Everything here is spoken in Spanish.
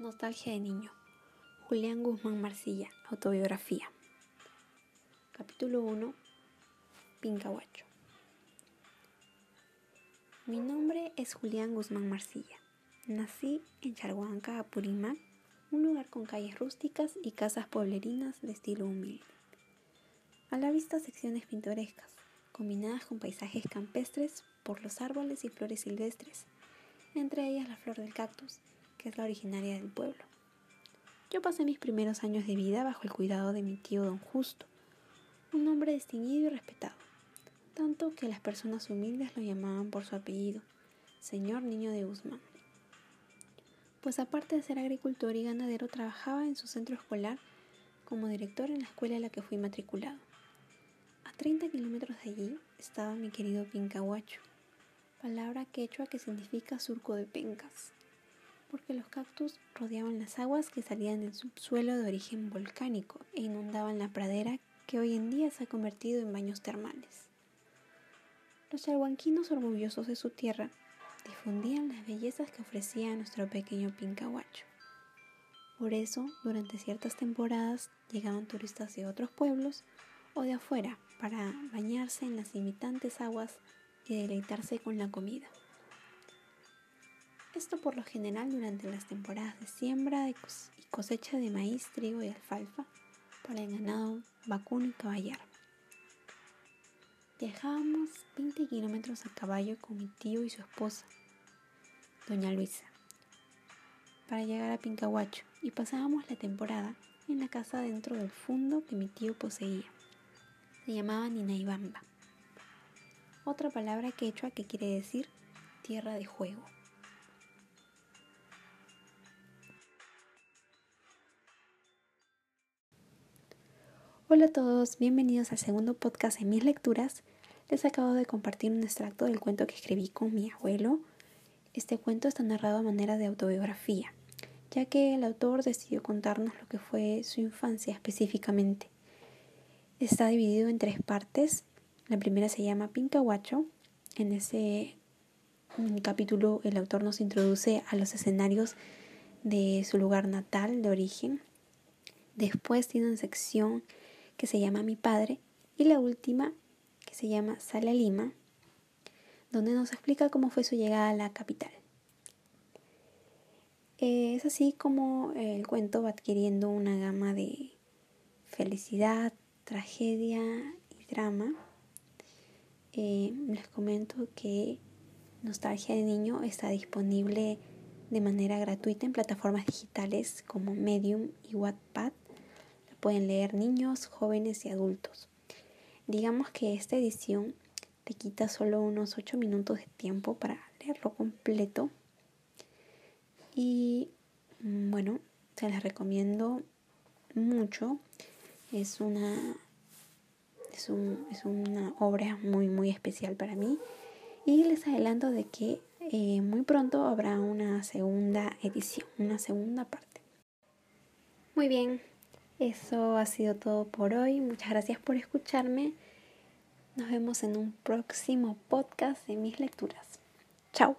Nostalgia de niño. Julián Guzmán Marcilla, autobiografía. Capítulo 1. Pincahuacho. Mi nombre es Julián Guzmán Marcilla. Nací en Charhuanca, Apurímac, un lugar con calles rústicas y casas pueblerinas de estilo humilde. A la vista secciones pintorescas, combinadas con paisajes campestres por los árboles y flores silvestres, entre ellas la flor del cactus que es la originaria del pueblo. Yo pasé mis primeros años de vida bajo el cuidado de mi tío don Justo, un hombre distinguido y respetado, tanto que las personas humildes lo llamaban por su apellido, señor niño de Guzmán. Pues aparte de ser agricultor y ganadero, trabajaba en su centro escolar como director en la escuela a la que fui matriculado. A 30 kilómetros de allí estaba mi querido Pincahuacho, palabra quechua que significa surco de pencas porque los cactus rodeaban las aguas que salían del subsuelo de origen volcánico e inundaban la pradera que hoy en día se ha convertido en baños termales. Los charhuanquinos orgullosos de su tierra difundían las bellezas que ofrecía nuestro pequeño Pincahuacho. Por eso, durante ciertas temporadas llegaban turistas de otros pueblos o de afuera para bañarse en las imitantes aguas y deleitarse con la comida. Esto por lo general durante las temporadas de siembra y cosecha de maíz, trigo y alfalfa para el ganado vacuno y caballar. Viajábamos 20 kilómetros a caballo con mi tío y su esposa, doña Luisa, para llegar a Pincahuacho y pasábamos la temporada en la casa dentro del fondo que mi tío poseía. Se llamaba Ninaibamba, otra palabra quechua que quiere decir tierra de juego. Hola a todos, bienvenidos al segundo podcast en mis lecturas. Les acabo de compartir un extracto del cuento que escribí con mi abuelo. Este cuento está narrado a manera de autobiografía, ya que el autor decidió contarnos lo que fue su infancia específicamente. Está dividido en tres partes. La primera se llama Pincahuacho. En ese capítulo el autor nos introduce a los escenarios de su lugar natal, de origen. Después tiene una sección que se llama Mi Padre, y la última, que se llama Sale a Lima, donde nos explica cómo fue su llegada a la capital. Es así como el cuento va adquiriendo una gama de felicidad, tragedia y drama. Eh, les comento que Nostalgia de Niño está disponible de manera gratuita en plataformas digitales como Medium y Wattpad pueden leer niños, jóvenes y adultos. Digamos que esta edición te quita solo unos 8 minutos de tiempo para leerlo completo. Y mm, bueno, se las recomiendo mucho. Es una, es, una obra muy, muy especial para mí. Y les adelanto de que eh, muy pronto habrá una segunda edición, una segunda parte. Muy bien, eso ha sido todo por hoy. Muchas gracias por escucharme. Nos vemos en un próximo podcast de mis lecturas. Chao.